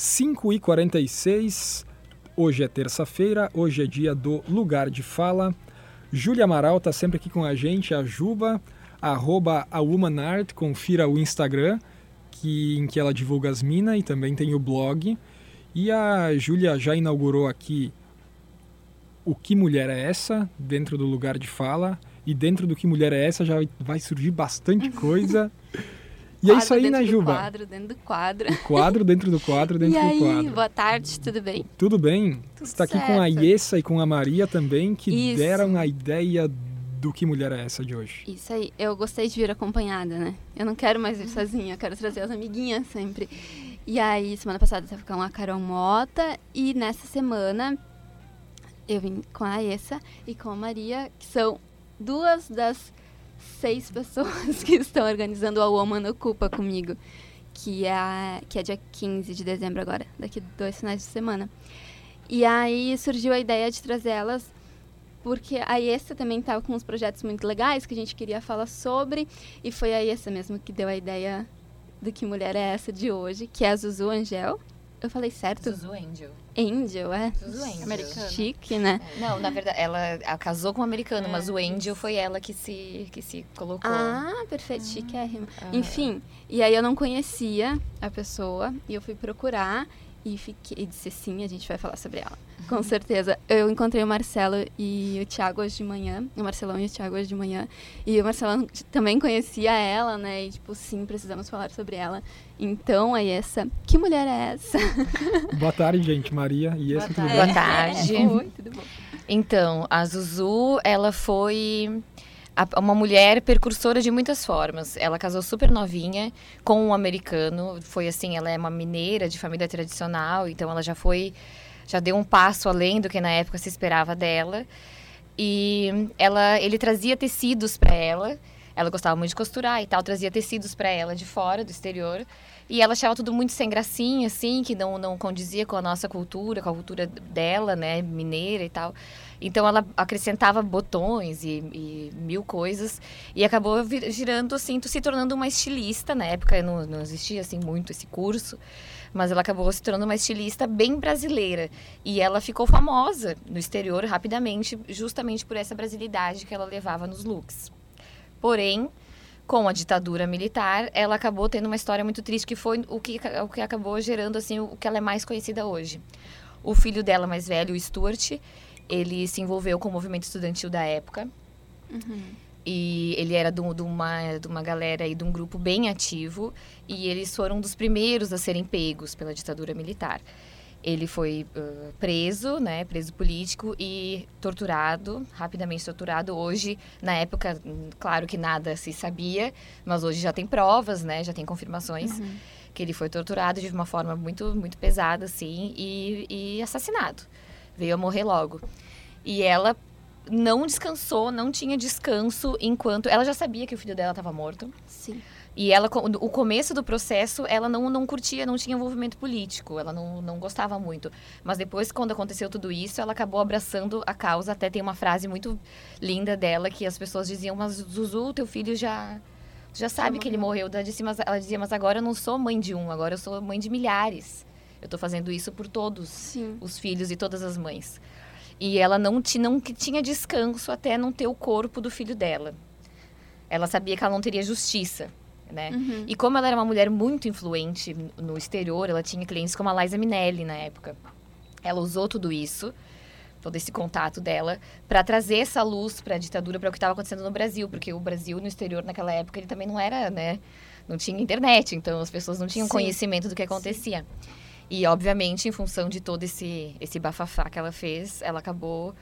5h46. Hoje é terça-feira, hoje é dia do Lugar de Fala. Júlia Amaral está sempre aqui com a gente, a Juba, arroba a Womanart, confira o Instagram, que, em que ela divulga as minas e também tem o blog. E a Júlia já inaugurou aqui o Que Mulher é Essa, dentro do Lugar de Fala. E dentro do Que Mulher é Essa já vai surgir bastante coisa. E é isso aí, né, Juba? quadro, dentro do quadro. O quadro dentro do quadro, dentro e do aí, quadro. boa tarde, tudo bem? Tudo bem? Tudo Você está aqui com a. Iessa e com a Maria também, que Isso. deram a ideia do que mulher é essa de hoje. Isso aí, eu gostei de vir acompanhada, né? Eu não quero mais vir sozinha, eu quero trazer as amiguinhas sempre. E aí, semana passada eu tava com a Carol Mota e nessa semana eu vim com a Essa e com a Maria, que são duas das seis pessoas que estão organizando a Woman Ocupa comigo, que é, que é dia 15 de dezembro agora, daqui dois finais de semana. E aí surgiu a ideia de trazer elas porque a Iessa também estava com uns projetos muito legais que a gente queria falar sobre, e foi a Iessa mesmo que deu a ideia do que mulher é essa de hoje, que é a Zuzu Angel. Eu falei certo? Zuzu Angel. Angel, é? Zuzu Angel. Americana. Chique, né? Não, na verdade, ela, ela casou com um americano, mas o Angel foi ela que se, que se colocou. Ah, perfeito, chiquérrima. Aham. Enfim, e aí eu não conhecia a pessoa, e eu fui procurar, e fiquei, disse sim, a gente vai falar sobre ela. Com certeza. Eu encontrei o Marcelo e o Thiago hoje de manhã, o Marcelão e o Thiago hoje de manhã, e o Marcelão também conhecia ela, né, e tipo, sim, precisamos falar sobre ela. Então, aí essa, que mulher é essa? Boa tarde, gente. Maria e essa tudo tarde. bem? Boa tarde. Oi, tudo bom? Então, a Zuzu, ela foi uma mulher precursora de muitas formas. Ela casou super novinha com um americano. Foi assim, ela é uma mineira de família tradicional, então ela já foi, já deu um passo além do que na época se esperava dela. E ela, ele trazia tecidos para ela. Ela gostava muito de costurar e tal, trazia tecidos para ela de fora, do exterior. E ela achava tudo muito sem gracinha, assim, que não, não condizia com a nossa cultura, com a cultura dela, né, mineira e tal. Então ela acrescentava botões e, e mil coisas e acabou vir- girando, assim, se tornando uma estilista. Na época não, não existia, assim, muito esse curso, mas ela acabou se tornando uma estilista bem brasileira. E ela ficou famosa no exterior rapidamente, justamente por essa brasilidade que ela levava nos looks. Porém, com a ditadura militar, ela acabou tendo uma história muito triste, que foi o que, o que acabou gerando assim o que ela é mais conhecida hoje. O filho dela mais velho, o Stuart, ele se envolveu com o movimento estudantil da época. E ele era de uma, de uma galera e de um grupo bem ativo. E eles foram um dos primeiros a serem pegos pela ditadura militar. Ele foi ãh, preso, né, preso político e torturado, rapidamente torturado. Hoje, na época, claro que nada se sabia, mas hoje já tem provas, né, já tem confirmações que ele foi torturado de uma forma muito, muito pesada, assim, e, e assassinado. Veio a morrer logo. E ela não descansou, não tinha descanso enquanto ela já sabia que o filho dela estava morto. Sim. E ela, o começo do processo, ela não, não curtia, não tinha envolvimento político, ela não, não gostava muito. Mas depois, quando aconteceu tudo isso, ela acabou abraçando a causa. Até tem uma frase muito linda dela que as pessoas diziam: Mas Zuzu, teu filho já. Já sabe que ele morreu. Ela disse, mas, ela dizia, mas agora eu não sou mãe de um, agora eu sou mãe de milhares. Eu tô fazendo isso por todos Sim. os filhos e todas as mães. E ela não, não que tinha descanso até não ter o corpo do filho dela. Ela sabia que ela não teria justiça, né? Uhum. E como ela era uma mulher muito influente no exterior, ela tinha clientes como a Liza Minelli na época. Ela usou tudo isso, todo esse contato dela, para trazer essa luz para a ditadura, para o que estava acontecendo no Brasil, porque o Brasil no exterior naquela época ele também não era, né? Não tinha internet, então as pessoas não tinham Sim. conhecimento do que acontecia. E obviamente, em função de todo esse esse bafafá que ela fez, ela acabou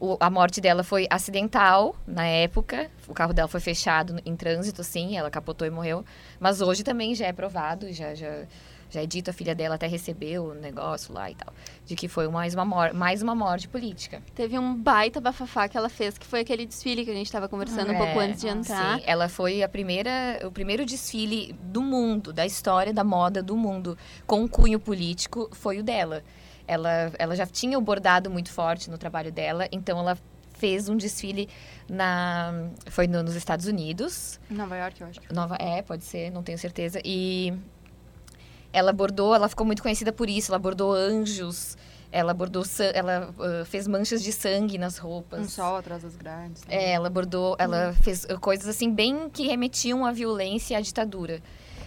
o- a morte dela foi acidental na época. O carro dela foi fechado em trânsito, sim, ela capotou e morreu. Mas hoje também já é provado, já, já, já é dito, a filha dela até recebeu o negócio lá e tal. De que foi mais uma, mais uma morte política. Teve um baita bafafá que ela fez, que foi aquele desfile que a gente estava conversando um pouco É, antes de entrar. Sim, ela foi a primeira, o primeiro desfile do mundo, da história da moda do mundo, com um cunho político, foi o dela. Ela, ela já tinha o bordado muito forte no trabalho dela, então ela fez um desfile na foi no- nos Estados Unidos Nova York, eu acho. Nova é pode ser não tenho certeza e Ela bordou, ela ficou muito conhecida por isso. Ela bordou anjos, ela bordou, ela uh, fez manchas de sangue nas roupas. Um sol atrás das grades. né? É, ela bordou, ela fez uh, coisas assim bem que remetiam à violência e à ditadura.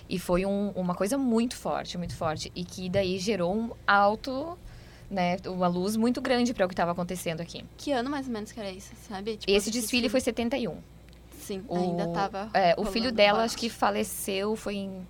E foi um- uma coisa muito forte, muito forte. E que daí gerou um alto, né, uma luz muito grande para o que estava acontecendo aqui. Que ano mais ou menos que era isso, sabe? Tipo, Esse desfile foi 71. Sim, O, ainda tava. é, o filho dela, acho que faleceu, foi em.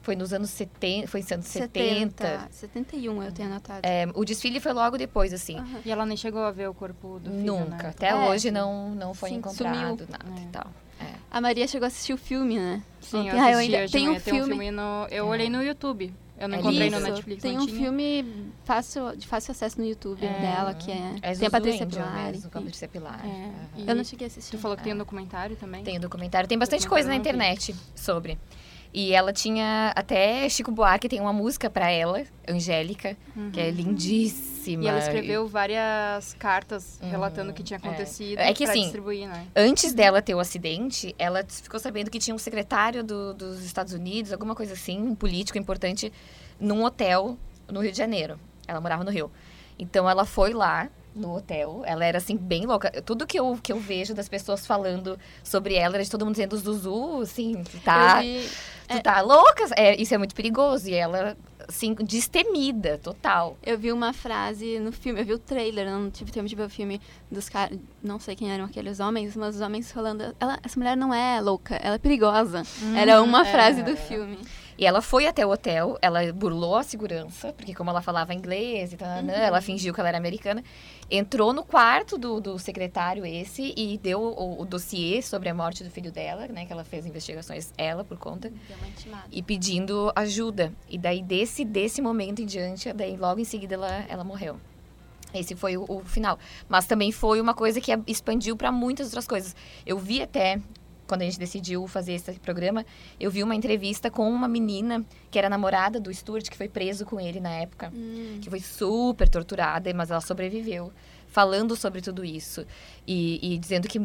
Foi nos anos 70, foi nos anos 70. 70. 71 eu tenho anotado. É, o desfile foi logo depois, assim. Aham. E ela nem chegou a ver o corpo do filho, Nunca. né? Até É. hoje não, não foi Sim, encontrado sumiu. nada É. e tal. É. A Maria chegou a assistir o filme, né? Sim, eu Ah, eu assisti ainda- hoje de tem um. Tem um filme- filme no... Eu olhei no YouTube. Eu não É encontrei no isso. Netflix, Tem um tinha. filme fácil, de fácil acesso no YouTube É. dela, que é. É tem a Patrícia Pilar. mesmo. Patrícia Pilar. É, e Eu não cheguei a assistir. Tu falou que tem um documentário também? Tem o documentário. Tem bastante coisa na eu internet sobre. E ela tinha até Chico Buarque tem uma música pra ela, Angélica, que é lindíssima. Uhum. E ela escreveu várias cartas Uhum, relatando o que tinha é. acontecido É que pra assim, distribuir, né? Antes dela ter o acidente, ela ficou sabendo que tinha um secretário do- dos Estados Unidos, alguma coisa assim, um político importante, num hotel no Rio de Janeiro. Ela morava no Rio. Então ela foi lá no hotel. Ela era assim bem louca. Tudo que eu, que eu vejo das pessoas falando sobre ela era de todo mundo dizendo Zuzu, assim, tu tá, vi- tu tá louca. É, isso é muito perigoso. E ela, assim, destemida, total. Eu vi uma frase no filme, eu vi o trailer, não tive tempo de ver o filme dos caras, não sei quem eram aqueles homens, mas os homens falando, ela, essa mulher não é louca, ela é perigosa. Era uma é. frase do filme. E ela foi até o hotel, ela burlou a segurança, porque como ela falava inglês e tal, né, ela fingiu que ela era americana. Entrou no quarto do, do secretário esse e deu o, o dossiê sobre a morte do filho dela, né? Que ela fez investigações, ela, por conta. Intimada. E pedindo ajuda. E daí, desse, desse momento em diante, daí logo em seguida ela, ela morreu. Esse foi o, o final. Mas também foi uma coisa que expandiu para muitas outras coisas. Eu vi até, quando a gente decidiu fazer esse programa, eu vi uma entrevista com uma menina que era namorada do Stuart, que foi preso com ele na época. Hum. Que foi super torturada, mas ela sobreviveu. Falando sobre tudo isso. E, e dizendo que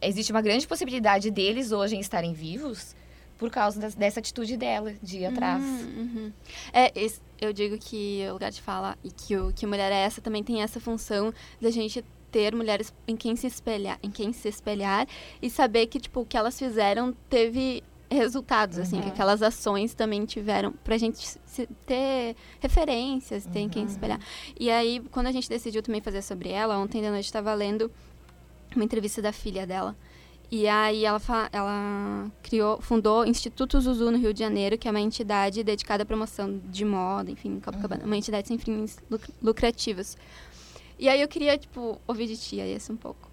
existe uma grande possibilidade deles hoje em estarem vivos por causa das- dessa atitude dela, de ir atrás. Uhum, uhum. É, eu digo que o lugar de fala e que o que mulher é essa também tem essa função da gente ter mulheres em quem se espelhar, em quem se espelhar e saber que tipo o que elas fizeram teve resultados, assim, que aquelas ações também tiveram pra gente ter referências, ter em quem se espelhar. E aí, quando a gente decidiu também fazer sobre ela, ontem de noite estava lendo uma entrevista da filha dela. E aí ela, ela criou, fundou o Instituto Zuzu no Rio de Janeiro, que é uma entidade dedicada à promoção de moda, enfim, Copacabana, uma entidade sem fins luc- lucrativos. E aí eu queria, tipo, ouvir de ti aí esse um pouco.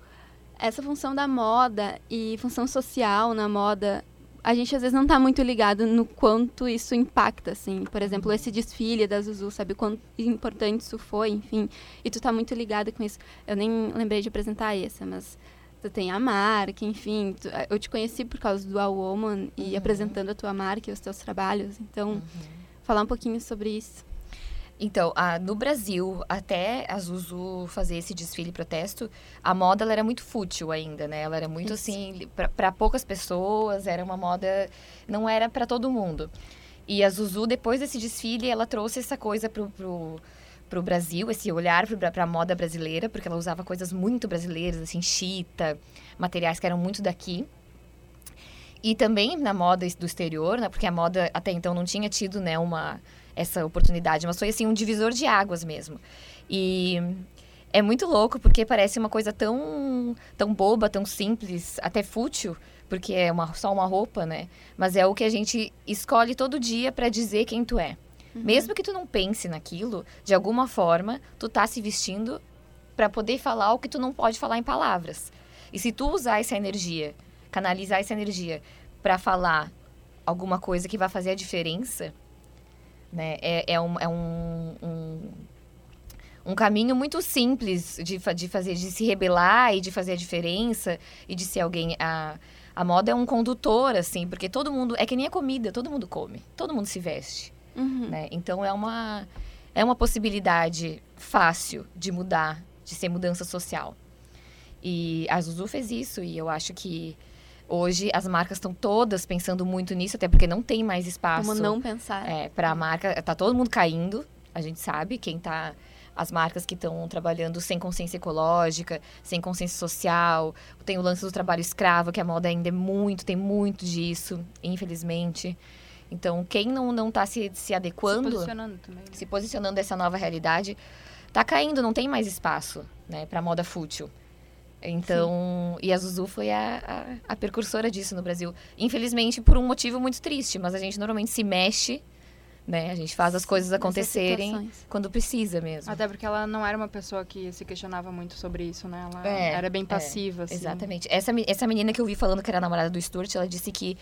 Essa função da moda e função social na moda, a gente às vezes não tá muito ligado no quanto isso impacta, assim. Por exemplo, esse desfile da Zuzu, sabe? Quanto importante isso foi, enfim. E tu tá muito ligado com isso. Eu nem lembrei de apresentar essa, mas tu tem a marca, enfim. tu- eu te conheci por causa do All Woman e apresentando a tua marca e os teus trabalhos. Então, falar um pouquinho sobre isso. Então, a- no Brasil, até a Zuzu fazer esse desfile protesto, a moda era muito fútil ainda, né? Ela era muito Isso. assim, para poucas pessoas, era uma moda, não era para todo mundo. E a Zuzu, depois desse desfile, ela trouxe essa coisa pro, pro, pro Brasil, esse olhar para a moda brasileira, porque ela usava coisas muito brasileiras, assim, chita, materiais que eram muito daqui. E também na moda do exterior, né? Porque a moda até então não tinha tido, né, uma essa oportunidade, mas foi assim um divisor de águas mesmo. E é muito louco porque parece uma coisa tão tão boba, tão simples, até fútil, porque é uma, só uma roupa, né? Mas é o que a gente escolhe todo dia para dizer quem tu é. Mesmo que tu não pense naquilo, de alguma forma, tu tá se vestindo para poder falar o que tu não pode falar em palavras. E se tu usar essa energia, canalizar essa energia para falar alguma coisa que vai fazer a diferença, né? É, é, um, é um, um, um caminho muito simples de, de fazer, de se rebelar e de fazer a diferença e de ser alguém. A, a moda é um condutor, assim, porque todo mundo. É que nem a comida, todo mundo come, todo mundo se veste. Uhum. Né? Então é uma, é uma possibilidade fácil de mudar, de ser mudança social. E a Zuzu fez isso e eu acho que Hoje as marcas estão todas pensando muito nisso, até porque não tem mais espaço. Como não pensar. É, para a marca, tá todo mundo caindo, a gente sabe, quem tá as marcas que estão trabalhando sem consciência ecológica, sem consciência social. Tem o lance do trabalho escravo, que a moda ainda é muito, tem muito disso, infelizmente. Então, quem não, não tá se, se adequando, Se posicionando também. né? se posicionando essa nova realidade, tá caindo, não tem mais espaço, né, para moda fútil. Então, e a Zuzu foi a, a, a precursora disso no Brasil. Infelizmente, por um motivo muito triste, mas a gente normalmente se mexe, né? A gente faz as coisas acontecerem quando precisa mesmo. Até porque ela não era uma pessoa que se questionava muito sobre isso, né? Ela É, era bem é, passiva, assim. Exatamente. Essa, essa menina que eu vi falando que era namorada do Stuart, ela disse que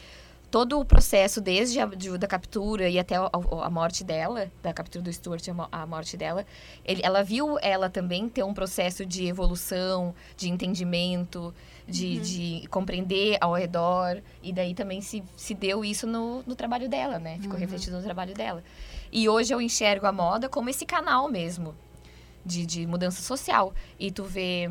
todo o processo, desde a de- da captura e até a, a- morte dela, da captura do Stuart a mo- a morte dela, ele- ela viu ela também ter um processo de evolução, de entendimento, de, de compreender ao redor. E daí também se, se deu isso no, no trabalho dela, né? Ficou refletido no trabalho dela. E hoje eu enxergo a moda como esse canal mesmo de, de mudança social. E tu vê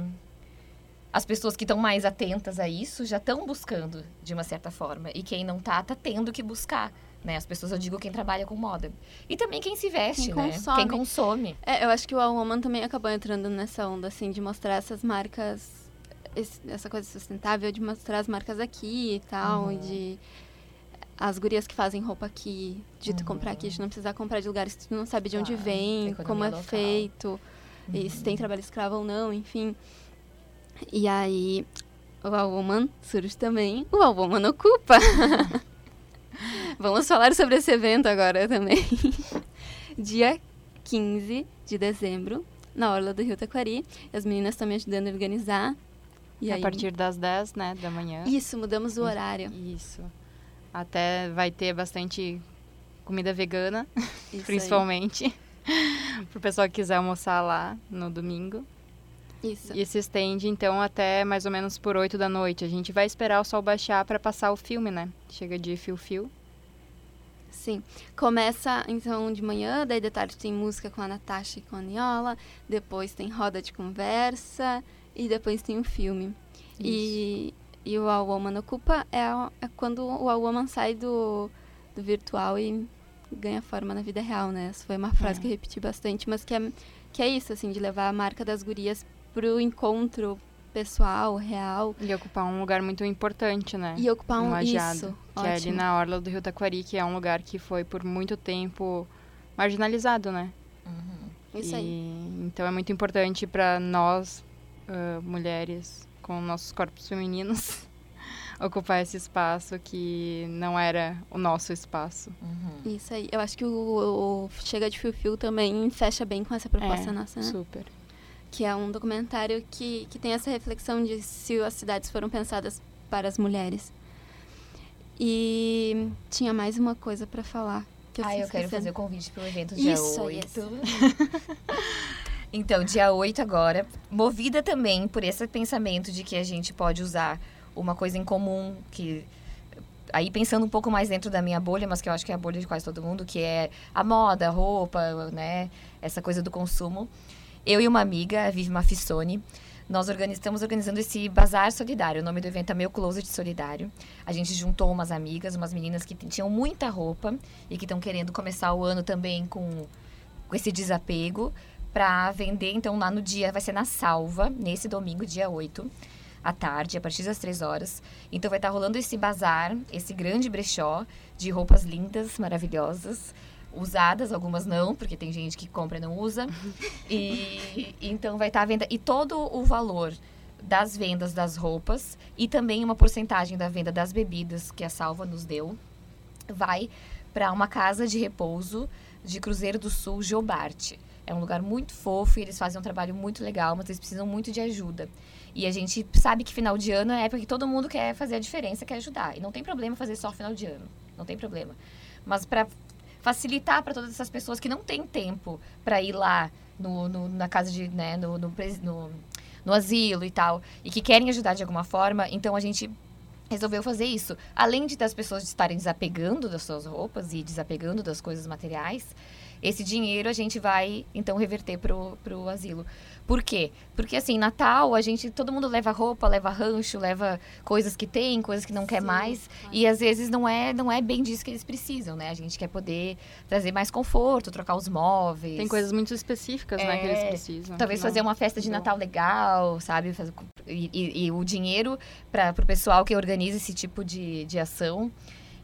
as pessoas que estão mais atentas a isso já estão buscando de uma certa forma. E quem não tá, tá tendo que buscar. Né? As pessoas, eu digo, quem trabalha com moda. E também quem se veste, Quem né? consome. Quem consome. É, eu acho que o All Woman também acabou entrando nessa onda, assim, de mostrar essas marcas, esse- essa coisa sustentável, de mostrar as marcas aqui e tal, Uhum. de as gurias que fazem roupa aqui, de tu Uhum. comprar aqui, de não precisar comprar de lugares que tu não sabe de onde Claro, vem, como é local. feito, e se tem trabalho escravo ou não, enfim. E aí, o All Woman surge também, o All Woman ocupa. Vamos falar sobre esse evento agora também. Dia 15 de dezembro, na Orla do Rio Taquari. As meninas estão me ajudando a organizar. E a aí, partir das 10, né, da manhã. Isso, mudamos o horário. Isso. Até vai ter bastante comida vegana, Isso principalmente. Pro pessoal que quiser almoçar lá no domingo. Isso. E se estende, então, até mais ou menos por 8 da noite. A gente vai esperar o sol baixar para passar o filme, né? Chega de fio-fio. Sim. Começa, então, de manhã, daí de tarde tem música com a Natasha e com a Niola, depois tem roda de conversa e depois tem o filme. E, e o All Woman Ocupa é, a- é quando o All Woman sai do, do virtual e ganha forma na vida real, né? Essa foi uma frase É. que eu repeti bastante, mas que é, que é isso, assim, de levar a marca das gurias pro encontro pessoal, real, E ocupar um lugar muito importante, né? e ocupar um Lajeado, isso. Que é ali ótimo. na orla do Rio Taquari, que é um lugar que foi por muito tempo marginalizado, né? Uhum. Isso aí. E, então é muito importante para nós, ah, mulheres com nossos corpos femininos, ocupar esse espaço que não era o nosso espaço. Uhum. Isso aí. Eu acho que o, o Chega de Fio Fio também fecha bem com essa proposta É, nossa, né? Super. Que é um documentário que, que tem essa reflexão de se as cidades foram pensadas para as mulheres. E tinha mais uma coisa para falar. Que eu Ah, eu quero fazer o convite pro evento dia Isso, 8. isso. então, dia 8 agora, movida também por esse pensamento de que a gente pode usar uma coisa em comum, que aí pensando um pouco mais dentro da minha bolha, mas que eu acho que é a bolha de quase todo mundo, que é a moda, a roupa, né, essa coisa do consumo. Eu e uma amiga, a Vivi Mafissoni, nós estamos organizando esse bazar solidário. O nome do evento é Meu Closet Solidário. A gente juntou umas amigas, umas meninas que tinham muita roupa e que estão querendo começar o ano também com, com esse desapego para vender. Então, lá no dia, vai ser na Salva, nesse domingo, dia 8, à tarde, a partir das 3 horas. Então, vai estar rolando esse bazar, esse grande brechó de roupas lindas, maravilhosas. Usadas, algumas não, porque tem gente que compra e não usa. E então vai estar à venda. E todo o valor das vendas das roupas e também uma porcentagem da venda das bebidas que a Salva nos deu vai para uma casa de repouso de Cruzeiro do Sul, Jobarte. É um lugar muito fofo e eles fazem um trabalho muito legal, mas eles precisam muito de ajuda. E a gente sabe que final de ano é a época que todo mundo quer fazer a diferença, quer ajudar. E não tem problema fazer só final de ano, não tem problema. Mas para facilitar para todas essas pessoas que não têm tempo para ir lá no, no- na casa de, né, no, no, no, no asilo e tal, e que querem ajudar de alguma forma, então a gente resolveu fazer isso. Além de das pessoas estarem desapegando das suas roupas e desapegando das coisas materiais, esse dinheiro a gente vai, então, reverter pro, pro asilo. Por quê? Porque, assim, Natal, a gente, todo mundo leva roupa, leva rancho, leva coisas que tem, coisas que não quer Sim, mais. claro. E às vezes não é, não é bem disso que eles precisam, né? A gente quer poder trazer mais conforto, trocar os móveis. Tem coisas muito específicas, né, que eles É, precisam. Talvez fazer uma festa de. Natal legal, sabe? E, e- e o dinheiro para o pessoal que organiza esse tipo de, de ação,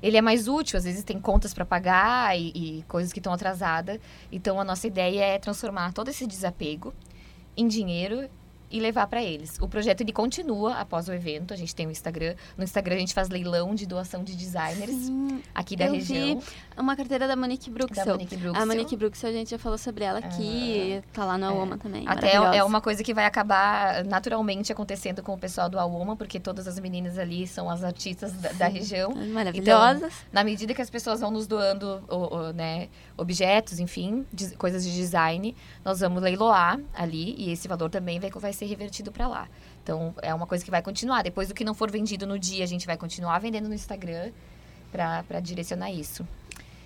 ele é mais útil. Às vezes tem contas para pagar e, e coisas que estão atrasadas. Então a nossa ideia é transformar todo esse desapego em dinheiro e levar para eles. O projeto ele continua após o evento. A gente tem o Instagram. No Instagram a gente faz leilão de doação de designers Sim, aqui da eu região. vi uma carteira da Monique Bruxel. Da Monique Bruxel. A Monique Bruxel, a gente já falou sobre ela aqui, tá lá no Awoma também. Até é maravilhosa. uma coisa que vai acabar naturalmente acontecendo com o pessoal do Awoma, porque todas as meninas ali são as artistas da, da região. Maravilhosas. Na medida que as pessoas vão nos doando o- o, né, objetos, enfim, de- coisas de design, nós vamos leiloar ali e esse valor também vai, vai ser revertido para lá. Então, é uma coisa que vai continuar. Depois do que não for vendido no dia, a gente vai continuar vendendo no Instagram para direcionar isso.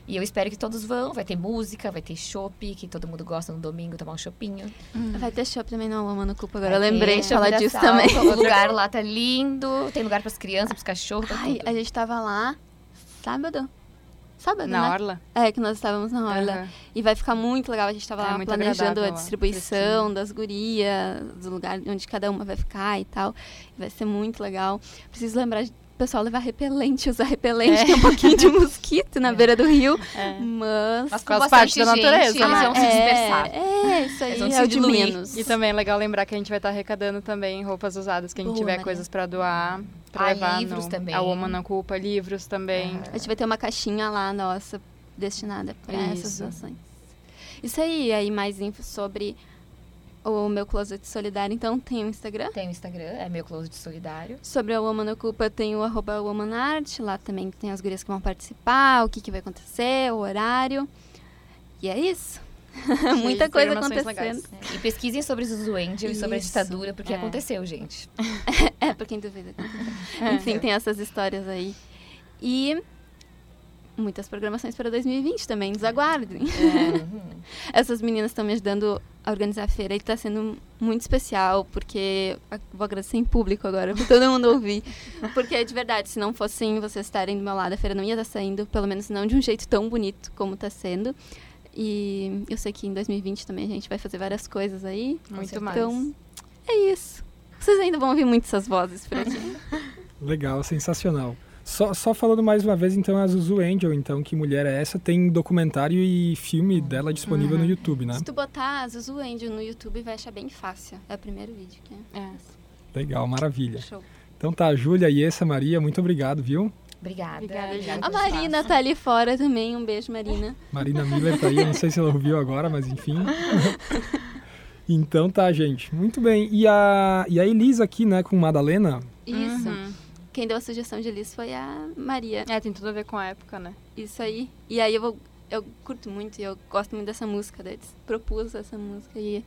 E eu espero que todos vão. Vai ter música, vai ter chopp, que todo mundo gosta no domingo tomar um chopinho. Vai ter show também no Awoma no Cupa agora. Vai eu lembrei de falar disso Salva, também. O lugar lá tá lindo. Tem lugar pras crianças, pros cachorros, pra Ai, tudo. a gente tava lá sábado. Sábado, Na né? Orla? É, que nós estávamos na Orla. Aham. E vai ficar muito legal. A gente estava É lá planejando a lá, distribuição das gurias, do lugar onde cada uma vai ficar e tal. Vai ser muito legal. Preciso lembrar de o pessoal levar repelente, usar repelente. Tem um pouquinho de mosquito na beira do rio. É. Mas. Mas Faz com parte da gente, natureza, eles né? vão se dispersar. É, é, isso aí Eles vão é se o de menos. E também é legal lembrar que a gente vai estar arrecadando também roupas usadas, quem Boa, tiver Maria. coisas para doar, para levar livros no, também. A Woman na Culpa, livros também. A gente vai ter uma caixinha lá nossa destinada para essas doações. Isso aí, aí mais info sobre o meu closet solidário, então tem o Instagram. Tem o Instagram, é meu closet solidário. Sobre a Woman Ocupa, tem o arroba Woman Art, lá também tem as gurias que vão participar, o que, que vai acontecer, o horário. E é isso. Muita coisa acontecendo. É, E pesquisem sobre Zuzu Angel e sobre a ditadura, porque É. aconteceu, gente. É, pra quem duvida. Enfim, tem essas histórias aí. E muitas programações para 2020 também, nos aguardem. Uhum. Essas meninas estão me ajudando a organizar a feira e está sendo muito especial, porque vou agradecer em público agora para todo mundo ouvir. Porque de verdade, se não fossem vocês estarem do meu lado, a feira não ia estar saindo, pelo menos não de um jeito tão bonito como está sendo. E eu sei que em 2020 também a gente vai fazer várias coisas aí. Muito certeza. mais. Então, é isso. Vocês ainda vão ouvir muito essas vozes por aqui. Legal, sensacional. Só, só falando mais uma vez, então, a Zuzu Angel, então, que mulher é essa? Tem documentário e filme dela disponível no YouTube, né? Se tu botar Zuzu Angel no YouTube, vai achar bem fácil. É o primeiro vídeo que é. É. Legal, maravilha. Show. Então tá, Júlia, Iessa, Maria, muito obrigado, viu? Obrigada. Obrigada, gente. A Marina espaço. tá ali fora também. Um beijo, Marina. Marina Miller tá aí, eu não sei se ela ouviu agora, mas enfim. então tá, gente. Muito bem. E a, e a Elisa aqui, né, com Madalena. Isso. Uhum. Quem deu a sugestão de Liz foi a Maria. É, tem tudo a ver com a época, né? Isso aí. E aí eu vou. Eu curto muito e eu gosto muito dessa música. Daí eles propus essa música e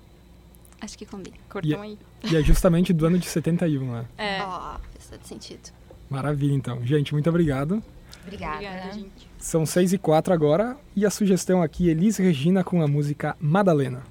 acho que combina. Curtam aí. E é justamente do ano de 71, né? É. Ó, faz todo sentido. Maravilha, então. Gente, muito obrigado. Obrigada. Obrigada, gente. São 6 e 4 agora. E a sugestão aqui, Elis Regina com a música Madalena.